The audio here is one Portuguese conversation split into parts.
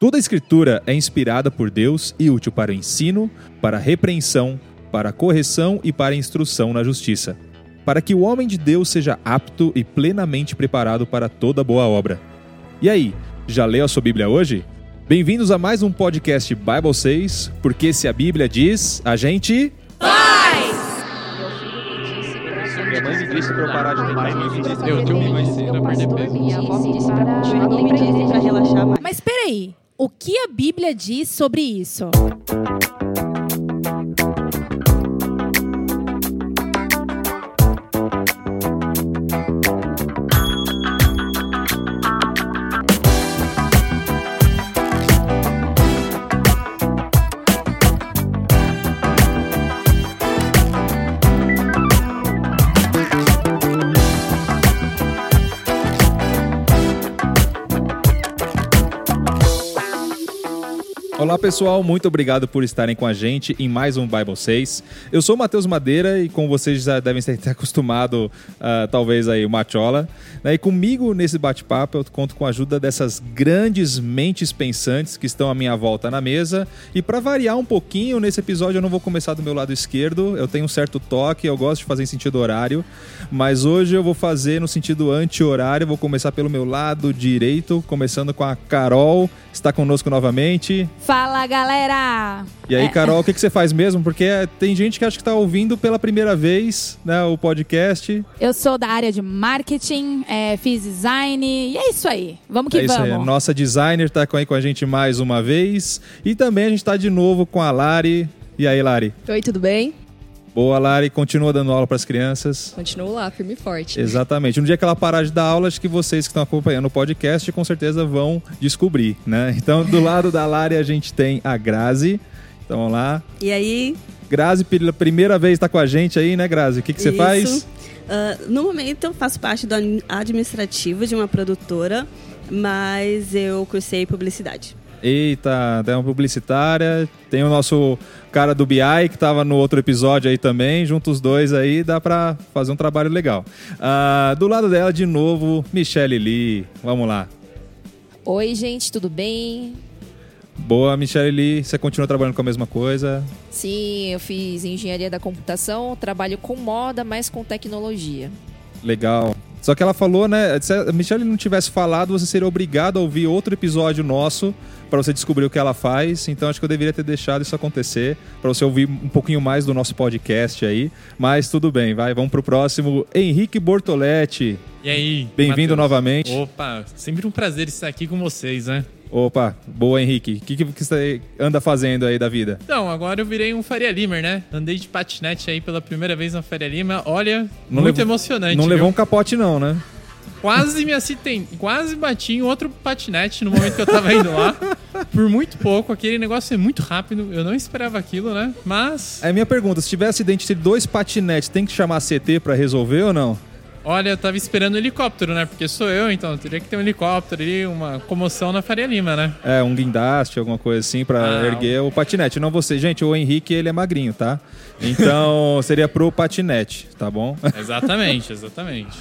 Toda a escritura é inspirada por Deus e útil para o ensino, para a repreensão, para a correção e para a instrução na justiça, para que o homem de Deus seja apto e plenamente preparado para toda boa obra. E aí, já leu a sua Bíblia hoje? Bem-vindos a mais um podcast Bible 6, porque se a Bíblia diz, a gente. Minha mãe me disse pra eu parar de rir. Eu tenho uma vai perder peso. pra relaxar mais. Mas peraí, o que a Bíblia diz sobre isso? Olá pessoal, muito obrigado por estarem com a gente em mais um Bible 6. Eu sou o Matheus Madeira e como vocês já devem ter acostumado, uh, talvez aí o Machola. Né? E comigo nesse bate-papo eu conto com a ajuda dessas grandes mentes pensantes que estão à minha volta na mesa. E para variar um pouquinho, nesse episódio eu não vou começar do meu lado esquerdo, eu tenho um certo toque, eu gosto de fazer em sentido horário, mas hoje eu vou fazer no sentido anti-horário, vou começar pelo meu lado direito, começando com a Carol, está conosco novamente. Fala, galera! E aí, É. Carol, o que, que você faz mesmo? Porque tem gente que acha que está ouvindo pela primeira vez né, o podcast. Eu sou da área de marketing, é, fiz design e é isso aí. Vamos que é isso vamos. aí. A nossa designer está aí com a gente mais uma vez. E também a gente está de novo com a Lari. E aí, Lari? Oi, tudo bem? Boa, Lari. Continua dando aula para as crianças. Continuo lá, firme e forte. Exatamente. No dia que ela parar de dar aula, acho que vocês que estão acompanhando o podcast com certeza vão descobrir, né? Então, do lado da Lari, a gente tem a Grazi. Então, vamos lá. E aí, Grazi, pela primeira vez está com a gente aí, né, Grazi? O que, que você isso. faz? Ah, no momento, eu faço parte do admi- administrativo de uma produtora, mas eu cursei publicidade. Eita, tem uma publicitária, tem o nosso cara do BI que estava no outro episódio aí também, juntos os dois aí, dá pra fazer um trabalho legal. Ah, do lado dela, de novo, Michelle Lee. Vamos lá. Oi, gente, tudo bem? Boa, Michelle Lee, você continua trabalhando com a mesma coisa? Sim, eu fiz engenharia da computação, trabalho com moda, mas com tecnologia. Legal. Só que ela falou, né? Se a Michelle não tivesse falado, você seria obrigado a ouvir outro episódio nosso para você descobrir o que ela faz. Então acho que eu deveria ter deixado isso acontecer para você ouvir um pouquinho mais do nosso podcast aí. Mas tudo bem, vai. Vamos pro próximo. Henrique Bortoletti. E aí? Bem-vindo novamente. Opa, sempre um prazer estar aqui com vocês, né? Opa, boa Henrique. O que, que você anda fazendo aí da vida? Então, agora eu virei um Faria Limer, né? Andei de patinete aí pela primeira vez na Faria Lima. Olha, Não muito levou- emocionante. não viu? levou um capote não, né? Quase me acidentei, quase bati em outro patinete no momento que eu tava indo lá. Por muito pouco, aquele negócio é muito rápido. Eu não esperava aquilo, né? Mas, Aí minha pergunta, se tiver acidente de dois patinetes, tem que chamar CT para resolver ou não? Olha, eu tava esperando um helicóptero, né? Porque sou eu, então teria que ter um helicóptero ali, uma comoção na Faria Lima, né? É, um guindaste, alguma coisa assim, pra Ah, erguer o patinete. Não você. Gente, o Henrique, ele é magrinho, tá? Então, seria pro patinete, tá bom? Exatamente, exatamente.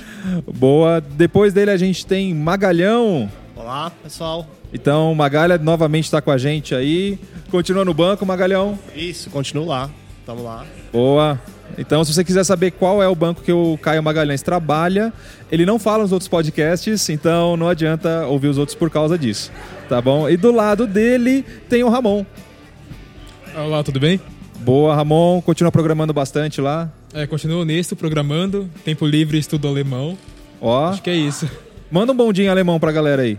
Boa. Depois dele a gente tem Magalhão. Olá, pessoal. Então, Magalha novamente tá com a gente aí. Continua no banco, Magalhão. Isso, continuo lá. Tamo lá. Boa. Então, se você quiser saber qual é o banco que o Caio Magalhães trabalha, ele não fala nos outros podcasts, então não adianta ouvir os outros por causa disso, tá bom? E do lado dele tem o Ramon. Olá, tudo bem? Boa, Ramon. Continua programando bastante lá. É, continuo nisso, programando. Tempo livre, estudo alemão. Ó, Acho que é isso. manda um bom dia em alemão pra galera aí.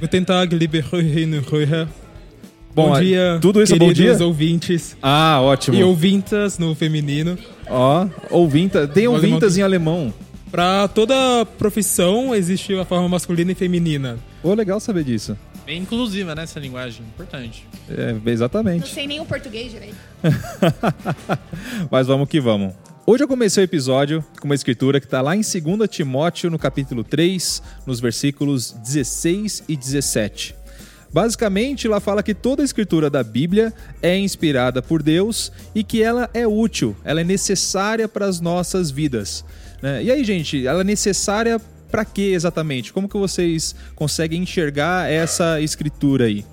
Guten Tag, liebe Hörerinnen und Hörer. Bom, Bom dia, tudo isso é bom dia? ouvintes. Ah, ótimo. E ouvintas no feminino. Ó, ouvinta. Tem ouvintas que- em alemão. Pra toda profissão existe a forma masculina e feminina. Ô, legal saber disso. Bem inclusiva, né, essa linguagem. Importante. É, Não exatamente. sei nem o português direito. Mas vamos que vamos. Hoje eu comecei o episódio com uma escritura que está lá em 2 Timóteo, no capítulo 3, nos versículos 16 e 17. Basicamente, lá fala que toda a escritura da Bíblia é inspirada por Deus e que ela é útil, ela é necessária para as nossas vidas. né? E aí, gente, ela é necessária para quê exatamente? Como que vocês conseguem enxergar essa escritura aí?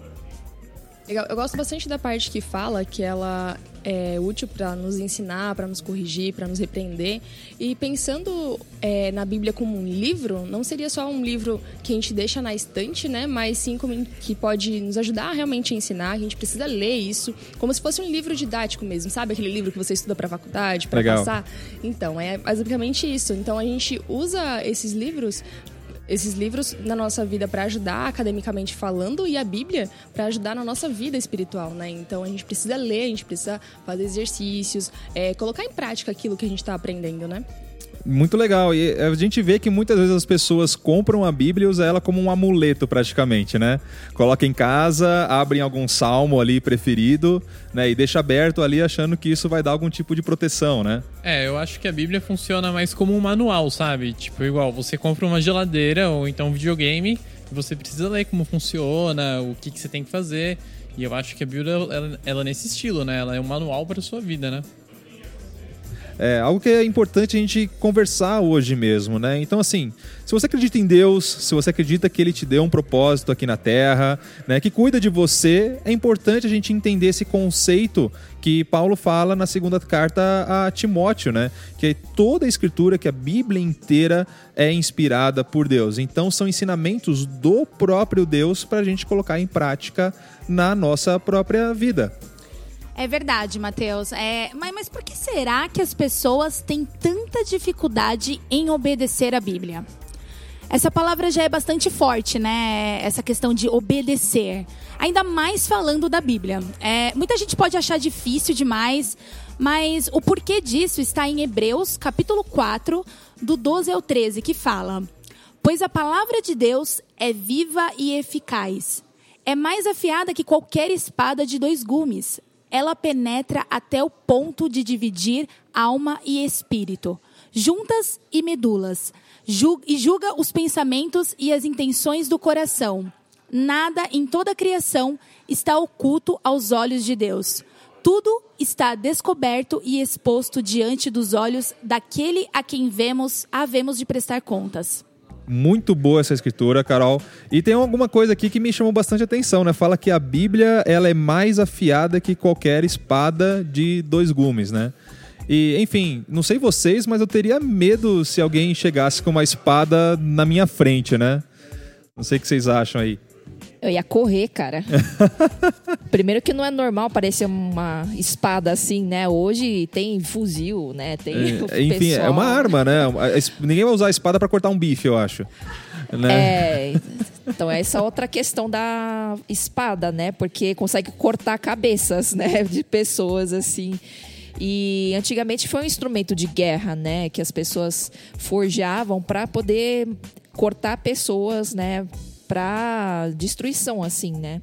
Legal. Eu gosto bastante da parte que fala que ela é útil para nos ensinar, para nos corrigir, para nos repreender. E pensando é, na Bíblia como um livro, não seria só um livro que a gente deixa na estante, né? Mas sim como que pode nos ajudar realmente a ensinar. A gente precisa ler isso como se fosse um livro didático mesmo, sabe? Aquele livro que você estuda para faculdade, para passar. Então, é basicamente isso. Então a gente usa esses livros esses livros na nossa vida para ajudar academicamente falando e a Bíblia para ajudar na nossa vida espiritual, né? Então a gente precisa ler, a gente precisa fazer exercícios, é, colocar em prática aquilo que a gente está aprendendo, né? Muito legal. E a gente vê que muitas vezes as pessoas compram a Bíblia e usam ela como um amuleto, praticamente, né? Coloca em casa, abrem algum salmo ali preferido, né? E deixa aberto ali achando que isso vai dar algum tipo de proteção, né? É, eu acho que a Bíblia funciona mais como um manual, sabe? Tipo, igual, você compra uma geladeira ou então um videogame, você precisa ler como funciona, o que, que você tem que fazer. E eu acho que a Bíblia, ela, ela é nesse estilo, né? Ela é um manual para sua vida, né? É algo que é importante a gente conversar hoje mesmo, né? Então, assim, se você acredita em Deus, se você acredita que Ele te deu um propósito aqui na Terra, né, que cuida de você, é importante a gente entender esse conceito que Paulo fala na segunda carta a Timóteo, né? Que toda a escritura, que a Bíblia inteira é inspirada por Deus. Então, são ensinamentos do próprio Deus para a gente colocar em prática na nossa própria vida. É verdade, Matheus. É, mas, mas por que será que as pessoas têm tanta dificuldade em obedecer a Bíblia? Essa palavra já é bastante forte, né? Essa questão de obedecer. Ainda mais falando da Bíblia. É, muita gente pode achar difícil demais, mas o porquê disso está em Hebreus, capítulo 4, do 12 ao 13, que fala: Pois a palavra de Deus é viva e eficaz. É mais afiada que qualquer espada de dois gumes. Ela penetra até o ponto de dividir alma e espírito, juntas e medulas, e julga os pensamentos e as intenções do coração. Nada em toda a criação está oculto aos olhos de Deus. Tudo está descoberto e exposto diante dos olhos daquele a quem vemos, havemos de prestar contas. Muito boa essa escritura, Carol. E tem alguma coisa aqui que me chamou bastante atenção, né? Fala que a Bíblia ela é mais afiada que qualquer espada de dois gumes, né? E, enfim, não sei vocês, mas eu teria medo se alguém chegasse com uma espada na minha frente, né? Não sei o que vocês acham aí. Eu ia correr, cara. Primeiro que não é normal parecer uma espada assim, né? Hoje tem fuzil, né? Tem É, enfim, é pessoal- uma arma, né? Ninguém vai usar a espada para cortar um bife, eu acho. Né? É, então essa outra questão da espada, né? Porque consegue cortar cabeças, né? De pessoas assim. E antigamente foi um instrumento de guerra, né? Que as pessoas forjavam para poder cortar pessoas, né? Para destruição, assim, né?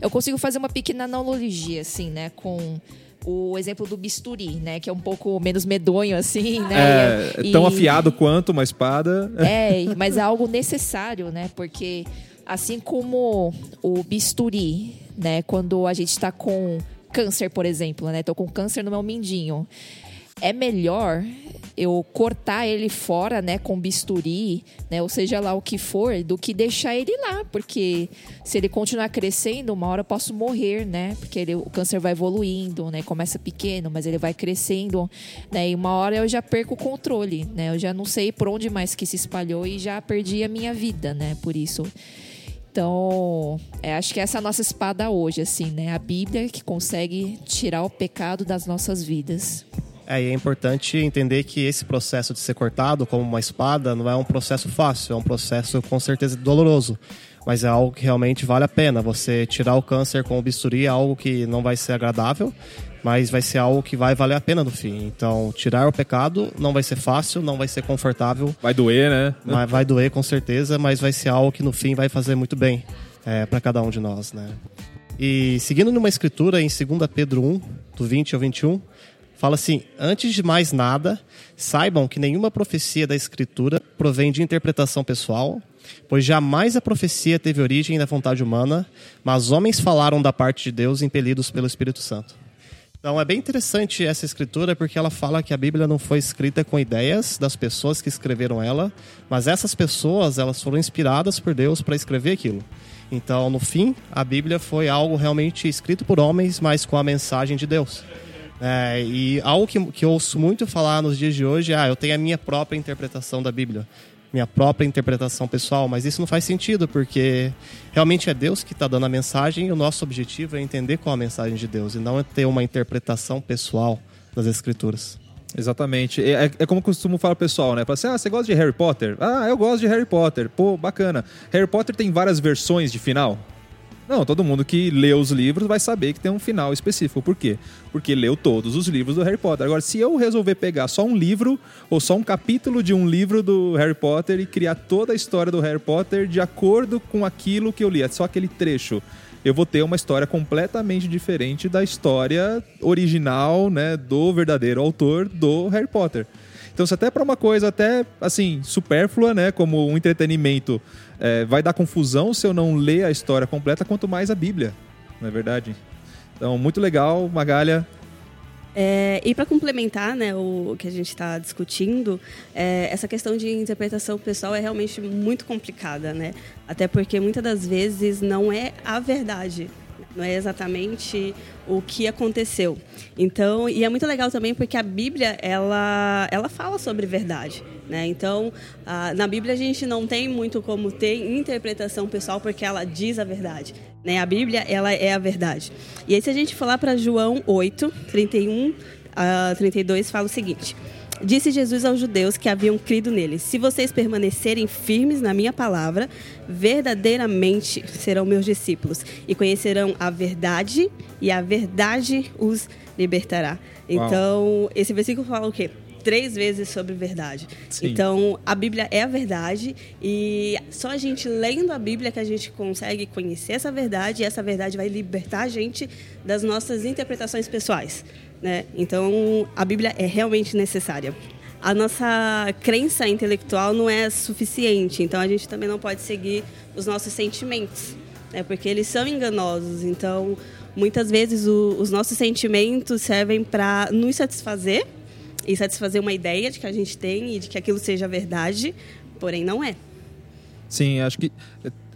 Eu consigo fazer uma pequena analogia, assim, né? Com o exemplo do bisturi, né? Que é um pouco menos medonho, assim, né? É, tão E- afiado quanto uma espada. é, mas é algo necessário, né? Porque assim como o bisturi, né? Quando a gente está com câncer, por exemplo, né? Tô com câncer no meu mindinho. É melhor eu cortar ele fora, né, com bisturi, né, ou seja lá o que for, do que deixar ele lá, porque se ele continuar crescendo, uma hora eu posso morrer, né, porque ele- o câncer vai evoluindo, né, começa pequeno, mas ele vai crescendo, né, e uma hora eu já perco o controle, né, eu já não sei por onde mais que se espalhou e já perdi a minha vida, né, por isso. Então, é, acho que essa é a nossa espada hoje, assim, né, a Bíblia que consegue tirar o pecado das nossas vidas. É, e é importante entender que esse processo de ser cortado como uma espada não é um processo fácil, é um processo com certeza doloroso. Mas é algo que realmente vale a pena. Você tirar o câncer com o bisturi é algo que não vai ser agradável, mas vai ser algo que vai valer a pena no fim. Então, tirar o pecado não vai ser fácil, não vai ser confortável, Vai doer, né? mas vai doer com certeza, mas vai ser algo que no fim vai fazer muito bem para cada um de nós, né? E seguindo numa escritura em 2 Pedro 1, do 20 ao 21, fala assim: Antes de mais nada, saibam que nenhuma profecia da escritura provém de interpretação pessoal, pois jamais a profecia teve origem da vontade humana, mas homens falaram da parte de Deus impelidos pelo Espírito Santo. Então é bem interessante essa escritura porque ela fala que a Bíblia não foi escrita com ideias das pessoas que escreveram ela, mas essas pessoas elas foram inspiradas por Deus para escrever aquilo. Então, no fim, a Bíblia foi algo realmente escrito por homens, mas com a mensagem de Deus. É, e algo que, que ouço muito falar nos dias de hoje é: ah, eu tenho a minha própria interpretação da Bíblia, minha própria interpretação pessoal, mas isso não faz sentido, porque realmente é Deus que está dando a mensagem e o nosso objetivo é entender qual é a mensagem de Deus e não é ter uma interpretação pessoal das Escrituras. Exatamente. É, é como eu costumo falar pessoal, né? Fala assim, ah, você gosta de Harry Potter? Ah, eu gosto de Harry Potter. Pô, bacana. Harry Potter tem várias versões de final? Não, todo mundo que lê os livros vai saber que tem um final específico. Por quê? Porque leu todos os livros do Harry Potter. Agora, se eu resolver pegar só um livro ou só um capítulo de um livro do Harry Potter e criar toda a história do Harry Potter de acordo com aquilo que eu li, é só aquele trecho, eu vou ter uma história completamente diferente da história original, né, do verdadeiro autor do Harry Potter. Então, se até para uma coisa até assim supérflua, né, como um entretenimento, é, vai dar confusão se eu não ler a história completa, quanto mais a Bíblia, não é verdade? Então, muito legal, Magalha. É, e para complementar né, o que a gente está discutindo, é, essa questão de interpretação pessoal é realmente muito complicada, né? Até porque muitas das vezes não é a verdade não é exatamente o que aconteceu. Então, e é muito legal também porque a Bíblia ela ela fala sobre verdade, né? Então, a, na Bíblia a gente não tem muito como ter interpretação pessoal porque ela diz a verdade, né? A Bíblia ela é a verdade. E aí se a gente falar para João 8, 31 a 32 fala o seguinte: Disse Jesus aos judeus que haviam crido nele: Se vocês permanecerem firmes na minha palavra, verdadeiramente serão meus discípulos e conhecerão a verdade, e a verdade os libertará. Uau. Então, esse versículo fala o quê? Três vezes sobre verdade. Sim. Então, a Bíblia é a verdade e só a gente lendo a Bíblia que a gente consegue conhecer essa verdade e essa verdade vai libertar a gente das nossas interpretações pessoais. Né? Então, a Bíblia é realmente necessária. A nossa crença intelectual não é suficiente, então a gente também não pode seguir os nossos sentimentos, né? porque eles são enganosos. Então, muitas vezes o, os nossos sentimentos servem para nos satisfazer e satisfazer uma ideia de que a gente tem e de que aquilo seja verdade, porém não é. Sim, acho que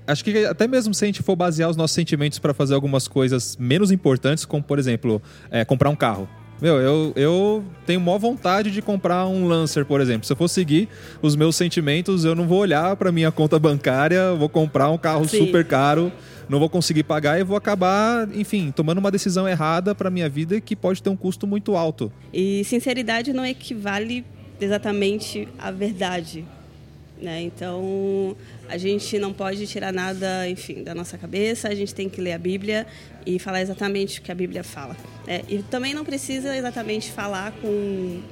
acho que até mesmo se a gente for basear os nossos sentimentos para fazer algumas coisas menos importantes, como por exemplo, é, comprar um carro. Meu, eu, eu tenho maior vontade de comprar um Lancer, por exemplo. Se eu for seguir os meus sentimentos, eu não vou olhar para minha conta bancária, vou comprar um carro Sim. super caro, não vou conseguir pagar e vou acabar, enfim, tomando uma decisão errada para minha vida que pode ter um custo muito alto. E sinceridade não equivale exatamente à verdade. Né? Então, a gente não pode tirar nada, enfim, da nossa cabeça, a gente tem que ler a Bíblia e falar exatamente o que a Bíblia fala. É, e também não precisa exatamente falar com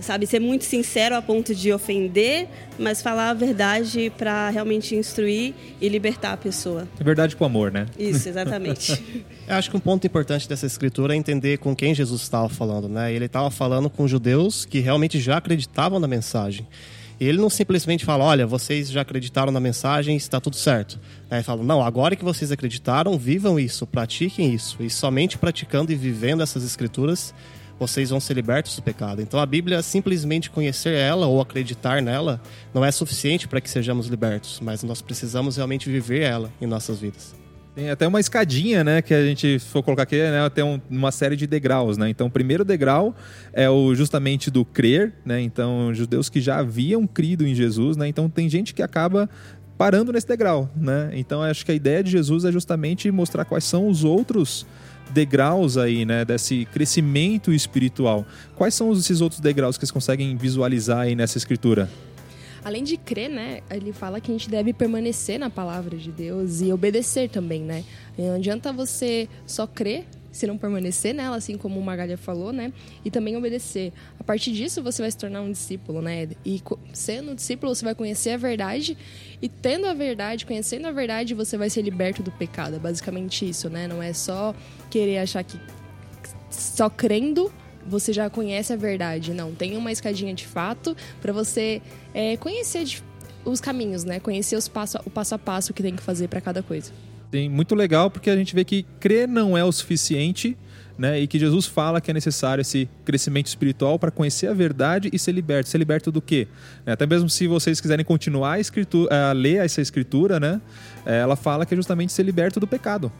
sabe, ser muito sincero a ponto de ofender, mas falar a verdade para realmente instruir e libertar a pessoa. É verdade com amor, né? Isso, exatamente. Eu acho que um ponto importante dessa escritura é entender com quem Jesus estava falando, né? Ele estava falando com judeus que realmente já acreditavam na mensagem. Ele não simplesmente fala, olha, vocês já acreditaram na mensagem, está tudo certo. Ele fala, não, agora que vocês acreditaram, vivam isso, pratiquem isso. E somente praticando e vivendo essas escrituras, vocês vão ser libertos do pecado. Então a Bíblia, simplesmente conhecer ela ou acreditar nela, não é suficiente para que sejamos libertos, mas nós precisamos realmente viver ela em nossas vidas. Tem até uma escadinha, né, que a gente for colocar aqui, né, tem um, uma série de degraus, né? Então, o primeiro degrau é o justamente do crer, né? Então, judeus que já haviam crido em Jesus, né? Então, tem gente que acaba parando nesse degrau, né? Então, acho que a ideia de Jesus é justamente mostrar quais são os outros degraus aí, né, desse crescimento espiritual. Quais são esses outros degraus que vocês conseguem visualizar aí nessa escritura? Além de crer, né, ele fala que a gente deve permanecer na palavra de Deus e obedecer também, né? Não adianta você só crer se não permanecer nela, assim como o Magalha falou, né? E também obedecer. A partir disso, você vai se tornar um discípulo, né? E sendo um discípulo, você vai conhecer a verdade. E tendo a verdade, conhecendo a verdade, você vai ser liberto do pecado. É basicamente isso, né? Não é só querer achar que só crendo você já conhece a verdade. Não, tem uma escadinha de fato para você é, conhecer os caminhos, né? Conhecer os passo, o passo a passo que tem que fazer para cada coisa. Tem muito legal porque a gente vê que crer não é o suficiente, né? E que Jesus fala que é necessário esse crescimento espiritual para conhecer a verdade e ser liberto. Ser liberto do quê? É, Até mesmo se vocês quiserem continuar a, escritura, a ler essa escritura, né? É, Ela fala que é justamente ser liberto do pecado.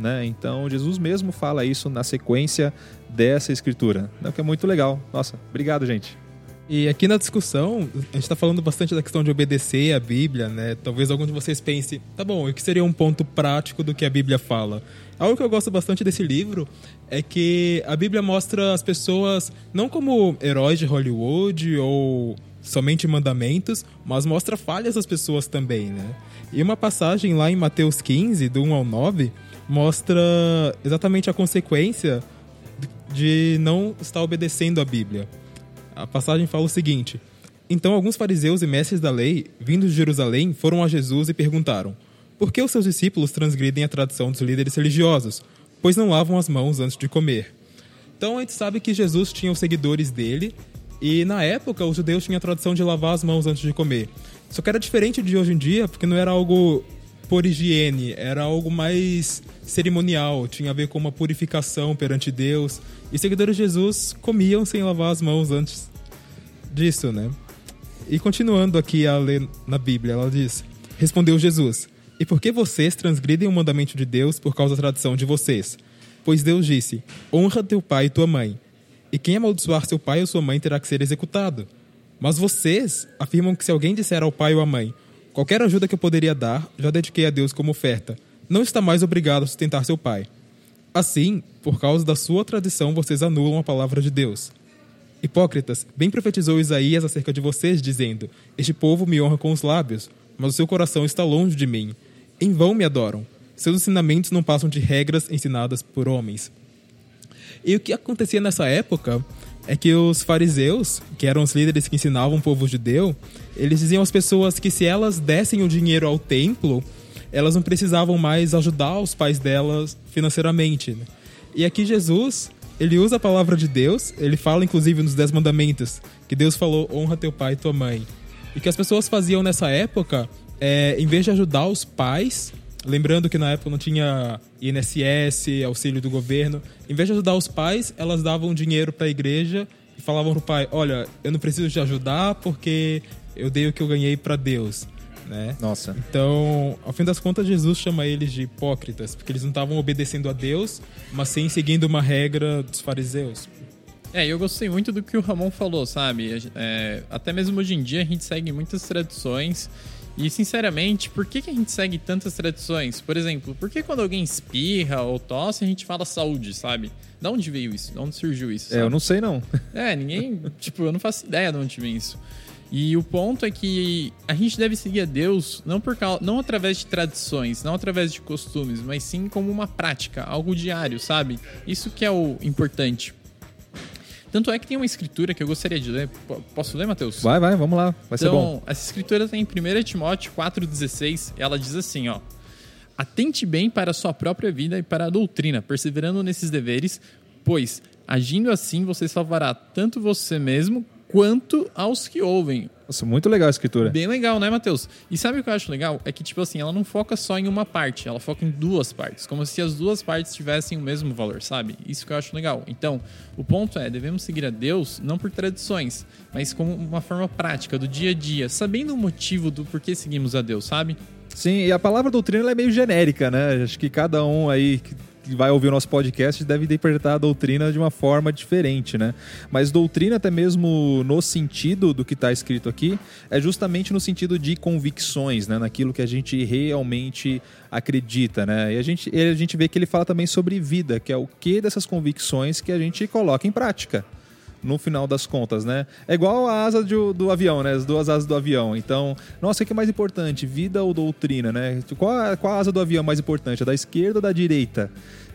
Né? Então Jesus mesmo fala isso na sequência dessa escritura, né? o que é muito legal. Nossa, obrigado, gente. E aqui na discussão, a gente está falando bastante da questão de obedecer a Bíblia, né? Talvez algum de vocês pense, tá bom, o que seria um ponto prático do que a Bíblia fala? Algo que eu gosto bastante desse livro é que a Bíblia mostra as pessoas não como heróis de Hollywood ou somente mandamentos, mas mostra falhas das pessoas também, né? E uma passagem lá em Mateus 15, do 1 ao 9, mostra exatamente a consequência de não estar obedecendo a Bíblia. A passagem fala o seguinte: Então alguns fariseus e mestres da lei, vindos de Jerusalém, foram a Jesus e perguntaram: Por que os seus discípulos transgridem a tradição dos líderes religiosos, pois não lavam as mãos antes de comer? Então a gente sabe que Jesus tinha os seguidores dele, e na época os judeus tinham a tradição de lavar as mãos antes de comer. Só que era diferente de hoje em dia, porque não era algo por higiene, era algo mais cerimonial, tinha a ver com uma purificação perante Deus. E seguidores de Jesus comiam sem lavar as mãos antes disso, né? E continuando aqui a ler na Bíblia, ela diz: Respondeu Jesus: E por que vocês transgridem o mandamento de Deus por causa da tradição de vocês? Pois Deus disse: Honra teu pai e tua mãe. E quem amaldiçoar seu pai ou sua mãe terá que ser executado. Mas vocês afirmam que se alguém disser ao pai ou à mãe: Qualquer ajuda que eu poderia dar, já dediquei a Deus como oferta, não está mais obrigado a sustentar seu pai. Assim, por causa da sua tradição, vocês anulam a palavra de Deus. Hipócritas, bem profetizou Isaías acerca de vocês, dizendo: Este povo me honra com os lábios, mas o seu coração está longe de mim. Em vão me adoram. Seus ensinamentos não passam de regras ensinadas por homens. E o que acontecia nessa época é que os fariseus, que eram os líderes que ensinavam o povo judeu, eles diziam às pessoas que se elas dessem o dinheiro ao templo, elas não precisavam mais ajudar os pais delas financeiramente. né? E aqui Jesus, ele usa a palavra de Deus, ele fala inclusive nos Dez Mandamentos, que Deus falou, honra teu pai e tua mãe. E que as pessoas faziam nessa época, é, em vez de ajudar os pais, lembrando que na época não tinha INSS, auxílio do governo, em vez de ajudar os pais, elas davam dinheiro para a igreja e falavam pro pai, olha, eu não preciso te ajudar porque eu dei o que eu ganhei para Deus. Né? Nossa. Então, ao fim das contas, Jesus chama eles de hipócritas, porque eles não estavam obedecendo a Deus, mas sim seguindo uma regra dos fariseus. É, e eu gostei muito do que o Ramon falou, sabe? É, até mesmo hoje em dia a gente segue muitas tradições. E, sinceramente, por que, que a gente segue tantas tradições? Por exemplo, por que quando alguém espirra ou tosse a gente fala saúde, sabe? Da onde veio isso? Da onde surgiu isso? É, eu sabe? não sei não. É, ninguém. tipo, eu não faço ideia de onde vem isso. E o ponto é que a gente deve seguir a Deus não por causa, não através de tradições, não através de costumes, mas sim como uma prática, algo diário, sabe? Isso que é o importante. Tanto é que tem uma escritura que eu gostaria de ler. Posso ler, Matheus? Vai, vai, vamos lá. Vai ser bom. Então, essa escritura tem em 1 Timóteo 4,16. Ela diz assim, ó. Atente bem para a sua própria vida e para a doutrina, perseverando nesses deveres, pois, agindo assim, você salvará tanto você mesmo quanto aos que ouvem. Nossa, muito legal a escritura. Bem legal, né, Matheus? E sabe o que eu acho legal? É que, tipo assim, ela não foca só em uma parte, ela foca em duas partes. Como se as duas partes tivessem o mesmo valor, sabe? Isso que eu acho legal. Então, o ponto é, devemos seguir a Deus não por tradições, mas como uma forma prática, do dia a dia, sabendo o motivo do porquê seguimos a Deus, sabe? Sim, e a palavra doutrina é meio genérica, né? Acho que cada um aí que vai ouvir o nosso podcast deve interpretar a doutrina de uma forma diferente, né? Mas doutrina, até mesmo no sentido do que está escrito aqui, é justamente no sentido de convicções, né? Naquilo que a gente realmente acredita, né? E a gente, a gente vê que ele fala também sobre vida, que é o que dessas convicções que a gente coloca em prática no final das contas, né? É igual a asa de- do avião, né? As duas asas do avião. Então, nossa, o que é mais importante, vida ou doutrina, né? Qual, qual a asa do avião mais importante, a da esquerda ou da direita?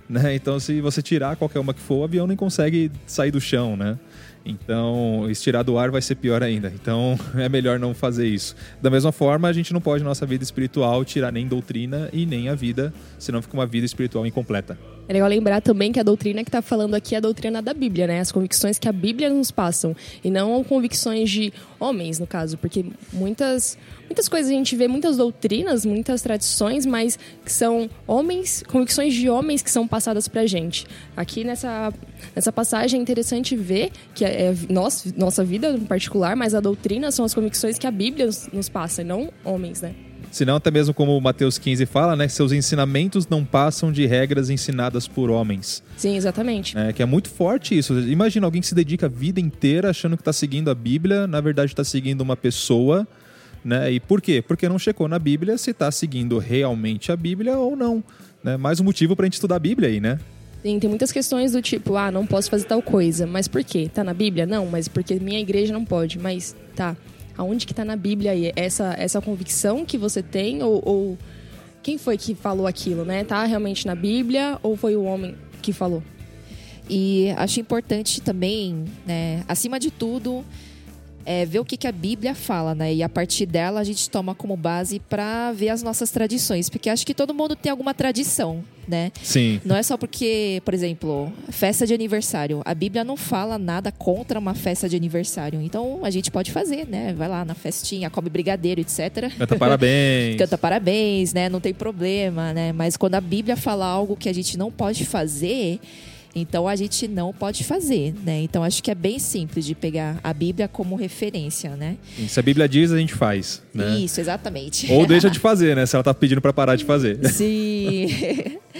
Né? Então, se você tirar qualquer uma que for, o avião nem consegue sair do chão, né? Então, se tirar do ar vai ser pior ainda. Então, é melhor não fazer isso. Da mesma forma, a gente não pode, na nossa vida espiritual, tirar nem doutrina e nem a vida, senão fica uma vida espiritual incompleta. É legal lembrar também que a doutrina que está falando aqui é a doutrina da Bíblia, né? As convicções que a Bíblia nos passam. E não convicções de homens, no caso. Porque muitas, muitas coisas a gente vê, muitas doutrinas, muitas tradições, mas que são homens, convicções de homens que são passadas pra gente. Aqui nessa, nessa passagem é interessante ver que é, é nossa vida em particular, mas a doutrina são as convicções que a Bíblia nos, nos passa, e não homens, né? Senão, até mesmo como o Mateus 15 fala, né? Seus ensinamentos não passam de regras ensinadas por homens. Sim, exatamente. É, que é muito forte isso. Imagina alguém que se dedica a vida inteira achando que está seguindo a Bíblia, na verdade está seguindo uma pessoa. Né? E por quê? Porque não checou na Bíblia se está seguindo realmente a Bíblia ou não. Né? Mais um motivo para a gente estudar a Bíblia aí, né? Sim, tem muitas questões do tipo, ah, não posso fazer tal coisa. Mas por quê? Tá na Bíblia? Não, mas porque minha igreja não pode. Mas tá aonde que está na Bíblia aí? Essa, essa convicção que você tem ou, ou, quem foi que falou aquilo, né? Tá realmente na Bíblia ou foi o homem que falou? E acho importante também, né, acima de tudo, é, ver o que, que a Bíblia fala, né? E a partir dela a gente toma como base para ver as nossas tradições. Porque acho que todo mundo tem alguma tradição, né? Sim. Não é só porque, por exemplo, festa de aniversário. A Bíblia não fala nada contra uma festa de aniversário. Então a gente pode fazer, né? Vai lá na festinha, come brigadeiro, etc. Canta parabéns. Canta parabéns, né? Não tem problema, né? Mas quando a Bíblia fala algo que a gente não pode fazer então a gente não pode fazer, né? Então acho que é bem simples de pegar a Bíblia como referência, né? Se a Bíblia diz, a gente faz, né? Isso, exatamente. Ou deixa de fazer, né? Se ela tá pedindo para parar de fazer. Sim.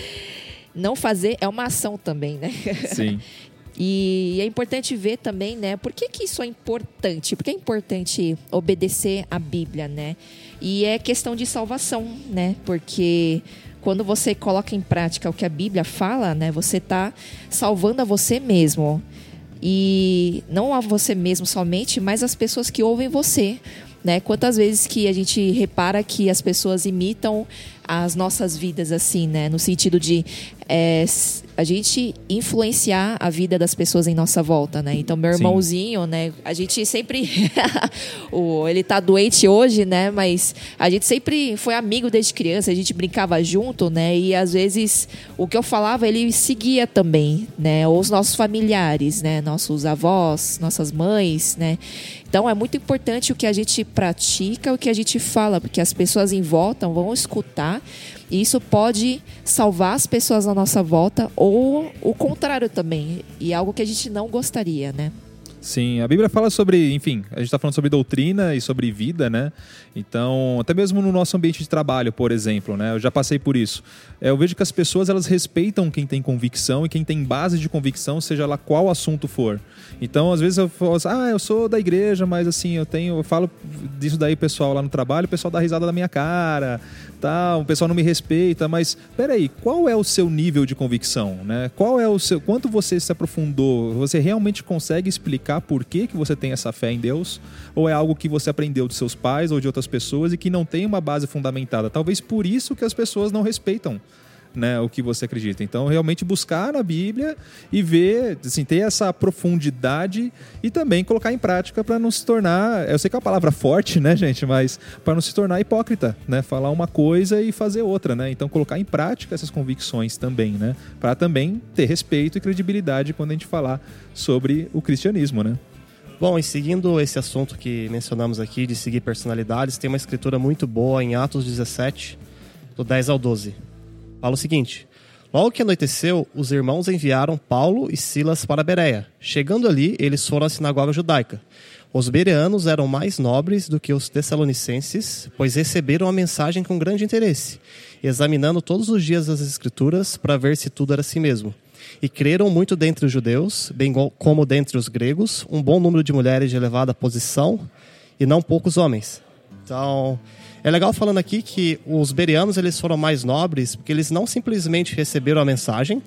não fazer é uma ação também, né? Sim. E é importante ver também, né? Por que, que isso é importante? Por que é importante obedecer a Bíblia, né? E é questão de salvação, né? Porque quando você coloca em prática o que a Bíblia fala, né, você está salvando a você mesmo. E não a você mesmo somente, mas as pessoas que ouvem você. Né? Quantas vezes que a gente repara que as pessoas imitam as nossas vidas assim, né? No sentido de é, a gente influenciar a vida das pessoas em nossa volta, né? Então, meu irmãozinho, Sim. né? A gente sempre. o, ele tá doente hoje, né? Mas a gente sempre foi amigo desde criança, a gente brincava junto, né? E às vezes o que eu falava, ele seguia também, né? Ou os nossos familiares, né? Nossos avós, nossas mães, né? Então, é muito importante o que a gente pratica, o que a gente fala, porque as pessoas em volta vão escutar e isso pode salvar as pessoas à nossa volta ou o contrário também. E é algo que a gente não gostaria, né? Sim, a Bíblia fala sobre, enfim, a gente está falando sobre doutrina e sobre vida, né? Então, até mesmo no nosso ambiente de trabalho, por exemplo, né? Eu já passei por isso. É, eu vejo que as pessoas elas respeitam quem tem convicção e quem tem base de convicção, seja lá qual assunto for. Então, às vezes eu falo assim, ah, eu sou da igreja, mas assim, eu tenho, eu falo disso daí pessoal lá no trabalho, o pessoal dá risada da minha cara, tá? O pessoal não me respeita, mas peraí, qual é o seu nível de convicção, né? Qual é o seu, quanto você se aprofundou? Você realmente consegue explicar por que que você tem essa fé em Deus? Ou é algo que você aprendeu dos seus pais ou de outras pessoas e que não tem uma base fundamentada? Talvez por isso que as pessoas não respeitam né, o que você acredita. Então, realmente buscar na Bíblia e ver, assim, ter essa profundidade e também colocar em prática para não se tornar, eu sei que é uma palavra forte, né, gente, mas para não se tornar hipócrita, né, falar uma coisa e fazer outra, né? Então, colocar em prática essas convicções também, né, para também ter respeito e credibilidade quando a gente falar sobre o cristianismo, né? Bom, e seguindo esse assunto que mencionamos aqui de seguir personalidades, tem uma escritura muito boa em Atos 17, do 10 ao 12 fala o seguinte: Logo que anoiteceu, os irmãos enviaram Paulo e Silas para Bereia. Chegando ali, eles foram à sinagoga judaica. Os bereanos eram mais nobres do que os tessalonicenses, pois receberam a mensagem com grande interesse, examinando todos os dias as escrituras para ver se tudo era assim mesmo. E creram muito dentre os judeus, bem como dentre os gregos, um bom número de mulheres de elevada posição e não poucos homens. Então, é legal falando aqui que os berianos eles foram mais nobres porque eles não simplesmente receberam a mensagem,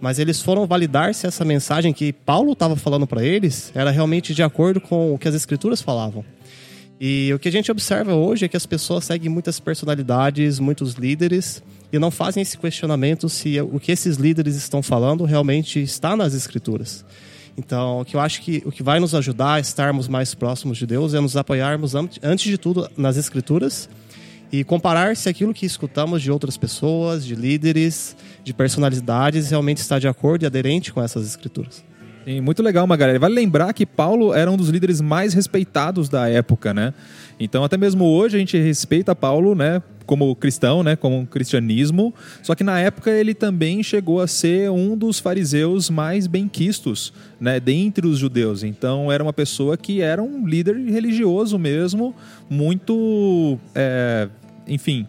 mas eles foram validar se essa mensagem que Paulo estava falando para eles era realmente de acordo com o que as escrituras falavam. E o que a gente observa hoje é que as pessoas seguem muitas personalidades, muitos líderes e não fazem esse questionamento se o que esses líderes estão falando realmente está nas escrituras. Então, o que eu acho que o que vai nos ajudar a estarmos mais próximos de Deus é nos apoiarmos antes de tudo nas escrituras e comparar se aquilo que escutamos de outras pessoas, de líderes, de personalidades realmente está de acordo e aderente com essas escrituras. Sim, muito legal, Magalhães. Vale lembrar que Paulo era um dos líderes mais respeitados da época, né? Então, até mesmo hoje, a gente respeita Paulo, né? Como cristão, né? Como cristianismo. Só que na época ele também chegou a ser um dos fariseus mais benquistos, né? Dentre os judeus. Então, era uma pessoa que era um líder religioso mesmo, muito. É, enfim,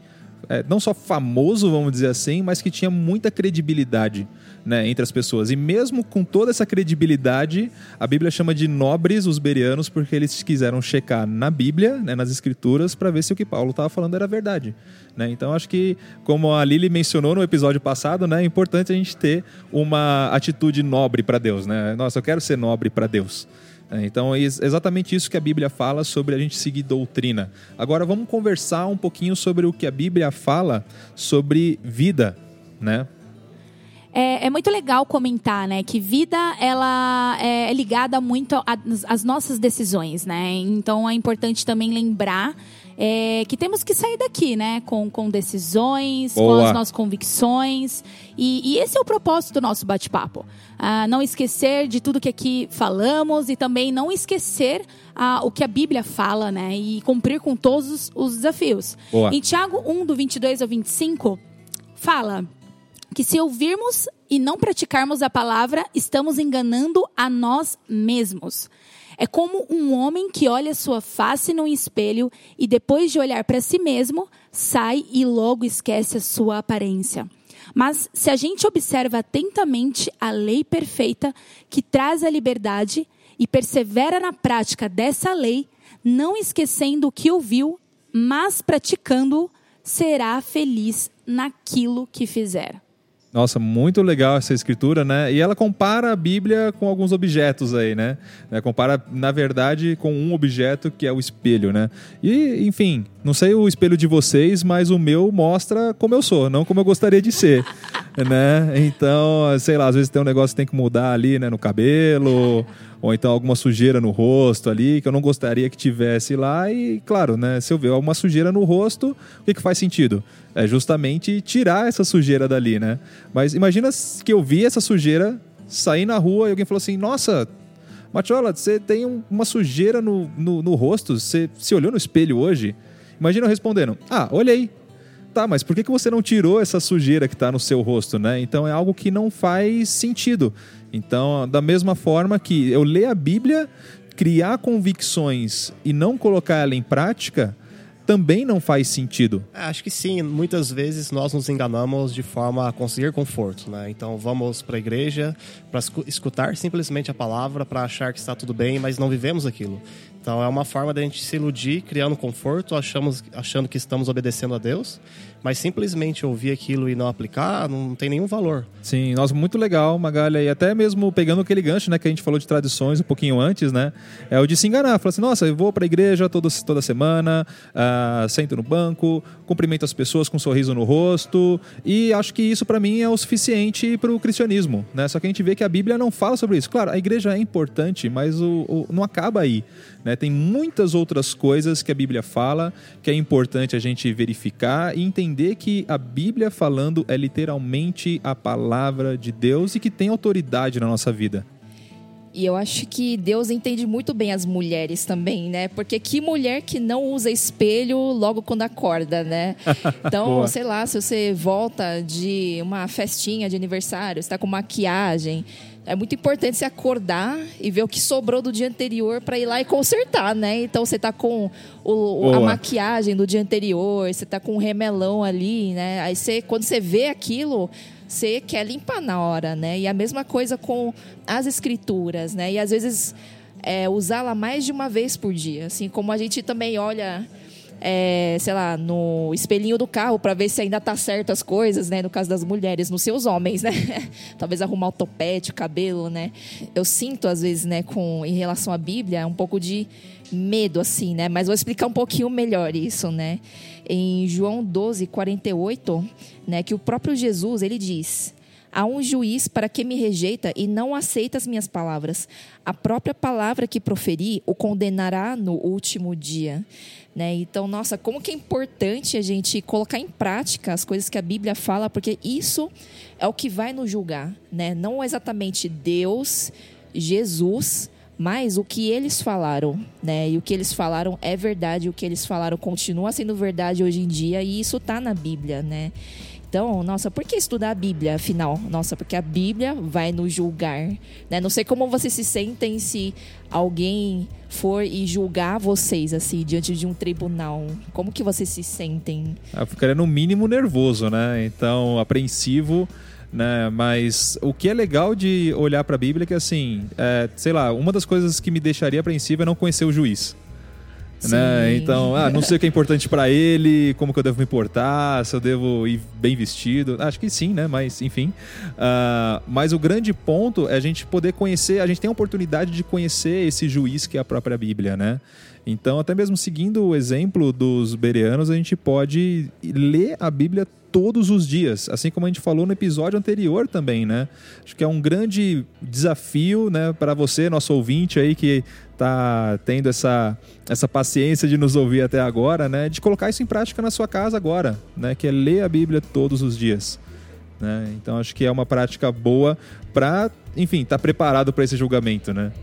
é, não só famoso, vamos dizer assim, mas que tinha muita credibilidade né, entre as pessoas. E mesmo com toda essa credibilidade, a Bíblia chama de nobres os berianos porque eles quiseram checar na Bíblia, né, nas Escrituras, para ver se o que Paulo estava falando era verdade. Né? Então acho que, como a Lili mencionou no episódio passado, né, é importante a gente ter uma atitude nobre para Deus. Né? Nossa, eu quero ser nobre para Deus. É, então é exatamente isso que a Bíblia fala sobre a gente seguir doutrina. Agora vamos conversar um pouquinho sobre o que a Bíblia fala sobre vida, né? É, é, muito legal comentar, né, que vida ela é ligada muito às nossas decisões, né? Então é importante também lembrar é, que temos que sair daqui, né, com, com decisões, Boa. com as nossas convicções. E, e, esse é o propósito do nosso bate-papo. Ah, não esquecer de tudo que aqui falamos e também não esquecer ah, o que a Bíblia fala, né, e cumprir com todos os desafios. Boa. Em Tiago 1, do 22 ao 25, fala que se ouvirmos e não praticarmos a palavra, estamos enganando a nós mesmos. É como um homem que olha sua face no espelho e depois de olhar para si mesmo, sai e logo esquece a sua aparência. Mas se a gente observa atentamente a lei perfeita que traz a liberdade e persevera na prática dessa lei, não esquecendo o que ouviu, mas praticando, será feliz naquilo que fizer. Nossa, muito legal essa escritura, né? E ela compara a Bíblia com alguns objetos aí, né? É, compara, na verdade, com um objeto que é o espelho, né? E, enfim, não sei o espelho de vocês, mas o meu mostra como eu sou, não como eu gostaria de ser, né? Então, sei lá, às vezes tem um negócio que tem que mudar ali, né? No cabelo, ou então alguma sujeira no rosto ali, que eu não gostaria que tivesse lá. E, claro, né? Se eu ver alguma sujeira no rosto, o que, que faz sentido? É justamente tirar essa sujeira dali, né? Mas imagina que eu vi essa sujeira sair na rua e alguém falou assim: Nossa, Matiola, você tem um, uma sujeira no, no, no, rosto, você se olhou no espelho hoje? Imagina eu respondendo: Ah, olhei. Tá, mas por que, que você não tirou essa sujeira que está no seu rosto, né? Então é algo que não faz sentido. Então, da mesma forma que eu ler a Bíblia, criar convicções e não colocar ela em prática, também não faz sentido. É, acho que sim, muitas vezes nós nos enganamos de forma a conseguir conforto, né? Então vamos para a igreja para escutar simplesmente a palavra, para achar que está tudo bem, mas não vivemos aquilo. Então é uma forma da gente se iludir, criando conforto, achamos, achando que estamos obedecendo a Deus, mas simplesmente ouvir aquilo e não aplicar não tem nenhum valor. Sim, nossa, muito legal, Magalha, e até mesmo pegando aquele gancho, né, que a gente falou de tradições um pouquinho antes, né, é o de se enganar, falar assim, nossa, eu vou para a igreja toda, toda semana, uh, sento no banco, cumprimento as pessoas com um sorriso no rosto, e acho que isso para mim é o suficiente para o cristianismo, né, só que a gente vê que a Bíblia não fala sobre isso. Claro, a igreja é importante, mas o, o não acaba aí. Né? Tem muitas outras coisas que a Bíblia fala que é importante a gente verificar e entender que a Bíblia falando é literalmente a palavra de Deus e que tem autoridade na nossa vida. E eu acho que Deus entende muito bem as mulheres também, né? Porque que mulher que não usa espelho logo quando acorda, né? Então, sei lá, se você volta de uma festinha de aniversário, está com maquiagem, é muito importante você acordar e ver o que sobrou do dia anterior para ir lá e consertar, né? Então você tá com o, a maquiagem do dia anterior, você tá com um remelão ali, né? Aí você, quando você vê aquilo, você quer limpar na hora, né? E a mesma coisa com as escrituras, né? E às vezes é, usá-la mais de uma vez por dia, assim como a gente também olha é, sei lá, no espelhinho do carro para ver se ainda tá certo as coisas, né? No caso das mulheres, nos seus homens, né? Talvez arrumar o topete, o cabelo, né? Eu sinto, às vezes, né, com, em relação à Bíblia, um pouco de medo, assim, né? Mas vou explicar um pouquinho melhor isso, né? Em João 12, 48, né? Que o próprio Jesus, ele diz... Há um juiz para quem me rejeita e não aceita as minhas palavras. A própria palavra que proferi o condenará no último dia. Né? Então, nossa, como que é importante a gente colocar em prática as coisas que a Bíblia fala, porque isso é o que vai nos julgar, né? Não exatamente Deus, Jesus, mas o que eles falaram, né? E o que eles falaram é verdade, o que eles falaram continua sendo verdade hoje em dia e isso tá na Bíblia, né? Nossa, por que estudar a Bíblia, afinal? Nossa, porque a Bíblia vai nos julgar, né? Não sei como vocês se sentem se alguém for e julgar vocês, assim, diante de um tribunal. Como que vocês se sentem? Eu ficaria no mínimo nervoso, né? Então, apreensivo né? Mas o que é legal de olhar para a Bíblia é que, assim, é, sei lá, uma das coisas que me deixaria apreensivo é não conhecer o juiz. Né? Então, ah, não sei o que é importante para ele, como que eu devo me portar, se eu devo ir bem vestido. Acho que sim, né? Mas, enfim. Uh, mas o grande ponto é a gente poder conhecer, a gente tem a oportunidade de conhecer esse juiz que é a própria Bíblia, né? Então, até mesmo seguindo o exemplo dos bereanos, a gente pode ler a Bíblia todos os dias, assim como a gente falou no episódio anterior também, né? Acho que é um grande desafio, né, para você, nosso ouvinte aí que está tendo essa, essa paciência de nos ouvir até agora, né, de colocar isso em prática na sua casa agora, né, que é ler a Bíblia todos os dias. Né? Então acho que é uma prática boa para, enfim, estar tá preparado para esse julgamento, né?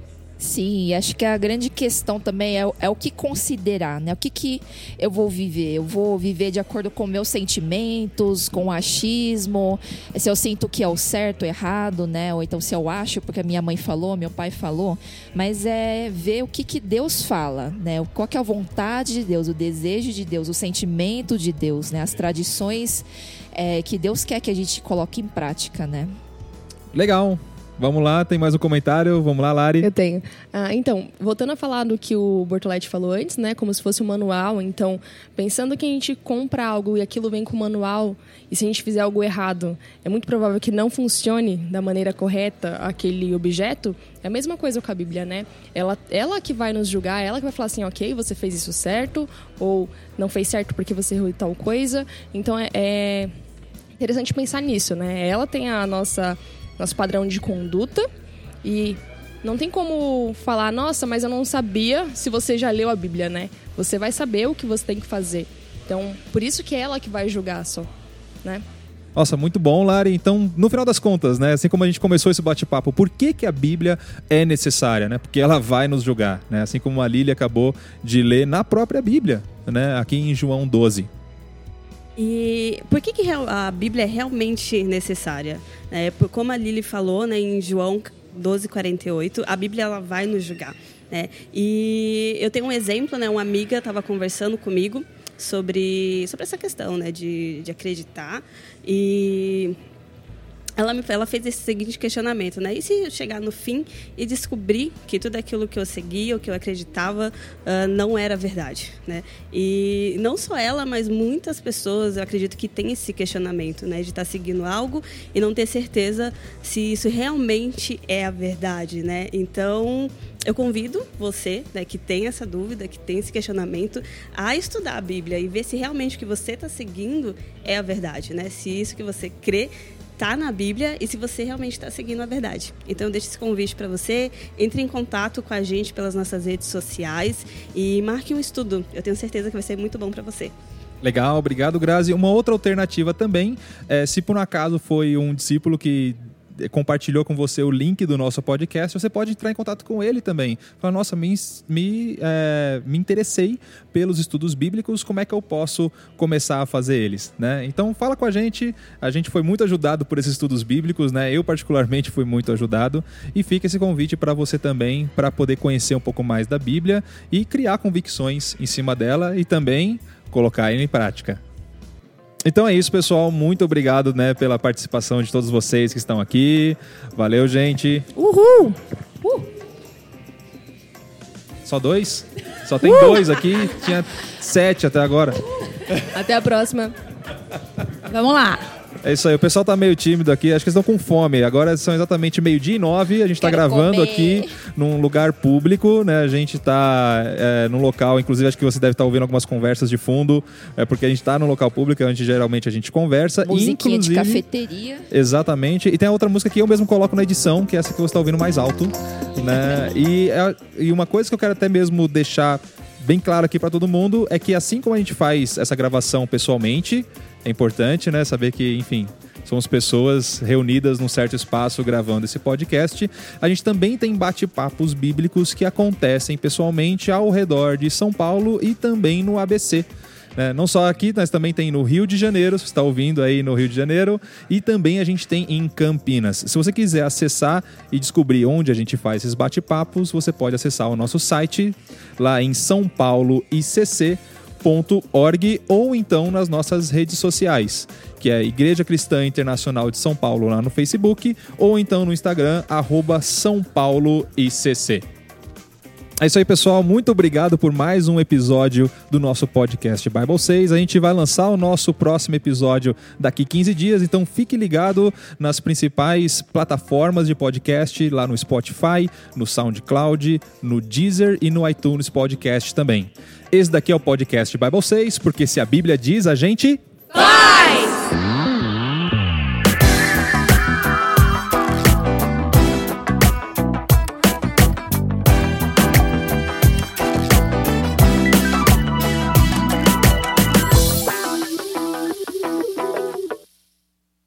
Sim, acho que a grande questão também é, é, o que considerar, né? O que, que eu vou viver? Eu vou viver de acordo com meus sentimentos, com o achismo, se eu sinto que é o certo, errado, né? Ou então se eu acho porque a minha mãe falou, meu pai falou. Mas é ver o que, que Deus fala, né? Qual que é a vontade de Deus, o desejo de Deus, o sentimento de Deus, né? As tradições é, que Deus quer que a gente coloque em prática, né? Legal. Vamos lá, tem mais um comentário. Vamos lá, Lari. Eu tenho. Ah, então, voltando a falar do que o Bortoletti falou antes, né? Como se fosse um manual. Então, pensando que a gente compra algo e aquilo vem com manual, e se a gente fizer algo errado, é muito provável que não funcione da maneira correta aquele objeto. É a mesma coisa com a Bíblia, né? Ela, ela que vai nos julgar, ela que vai falar assim, ok, você fez isso certo, ou não fez certo porque você errou tal coisa. Então, é, é interessante pensar nisso, né? Ela tem a nossa nosso padrão de conduta. E não tem como falar, nossa, mas eu não sabia se você já leu a Bíblia, né? Você vai saber o que você tem que fazer. Então, por isso que é ela que vai julgar só, né? Nossa, muito bom, Lari. Então, no final das contas, né, assim como a gente começou esse bate-papo, por que, que a Bíblia é necessária, né? Porque ela vai nos julgar, né? Assim como a Lília acabou de ler na própria Bíblia, né, aqui em João 12. E por que, que a Bíblia é realmente necessária? É, como a Lili falou né, em João 12,48, a Bíblia ela vai nos julgar. Né? E eu tenho um exemplo, né, uma amiga estava conversando comigo sobre, sobre essa questão né, de, de acreditar. E ela, me, ela fez esse seguinte questionamento, né? E se chegar no fim e descobrir que tudo aquilo que eu seguia, ou que eu acreditava, uh, não era verdade, né? E não só ela, mas muitas pessoas, eu acredito que tem esse questionamento, né? De estar tá seguindo algo e não ter certeza se isso realmente é a verdade, né? Então, eu convido você, né, que tem essa dúvida, que tem esse questionamento, a estudar a Bíblia e ver se realmente o que você está seguindo é a verdade, né? Se isso que você crê está na Bíblia e se você realmente está seguindo a verdade. Então, deixo esse convite para você. Entre em contato com a gente pelas nossas redes sociais e marque um estudo. Eu tenho certeza que vai ser muito bom para você. Legal, obrigado, Grazi. Uma outra alternativa também, é, se por um acaso foi um discípulo que compartilhou com você o link do nosso podcast, você pode entrar em contato com ele também. Falar, nossa, me, me, é, me interessei pelos estudos bíblicos, como é que eu posso começar a fazer eles? Né? Então fala com a gente, a gente foi muito ajudado por esses estudos bíblicos, né? eu particularmente fui muito ajudado, e fica esse convite para você também, para poder conhecer um pouco mais da Bíblia e criar convicções em cima dela e também colocar em prática. Então é isso, pessoal. Muito obrigado, né, pela participação de todos vocês que estão aqui. Valeu, gente. Uhul! Uh. Só dois? Só tem uh. dois aqui. Tinha sete até agora. Até a próxima. Vamos lá. É isso aí, o pessoal tá meio tímido aqui, acho que eles estão com fome. Agora são exatamente meio-dia e nove, a gente tá Quero gravando comer. aqui num lugar público, né? A gente tá é, num local, inclusive acho que você deve estar ouvindo algumas conversas de fundo, é porque a gente tá num local público, onde geralmente a gente conversa. Musiquinha de inclusive, cafeteria. Exatamente. E tem a outra música que eu mesmo coloco na edição, que é essa que você está ouvindo mais alto. Né? E, é- e uma coisa que eu quero até mesmo deixar bem claro aqui para todo mundo é que assim como a gente faz essa gravação pessoalmente, é importante, né? Saber que, enfim, somos pessoas reunidas num certo espaço gravando esse podcast. A gente também tem bate-papos bíblicos que acontecem pessoalmente ao redor de São Paulo e também no ABC. né? não só aqui, mas também tem no Rio de Janeiro, se você está ouvindo aí no Rio de Janeiro, e também a gente tem em Campinas. Se você quiser acessar e descobrir onde a gente faz esses bate-papos, você pode acessar o nosso site lá em São Paulo ICC.org ou então nas nossas redes sociais, que é Igreja Cristã Internacional de São Paulo lá no Facebook, ou então no Instagram, arroba São Paulo ICC. É isso aí, pessoal. Muito obrigado por mais um episódio do nosso podcast Bible 6. A gente vai lançar o nosso próximo episódio daqui 15 dias, então fique ligado nas principais plataformas de podcast, lá no Spotify, no SoundCloud, no Deezer e no iTunes Podcast também. Esse daqui é o podcast Bible 6, porque se a Bíblia diz, a gente Vai!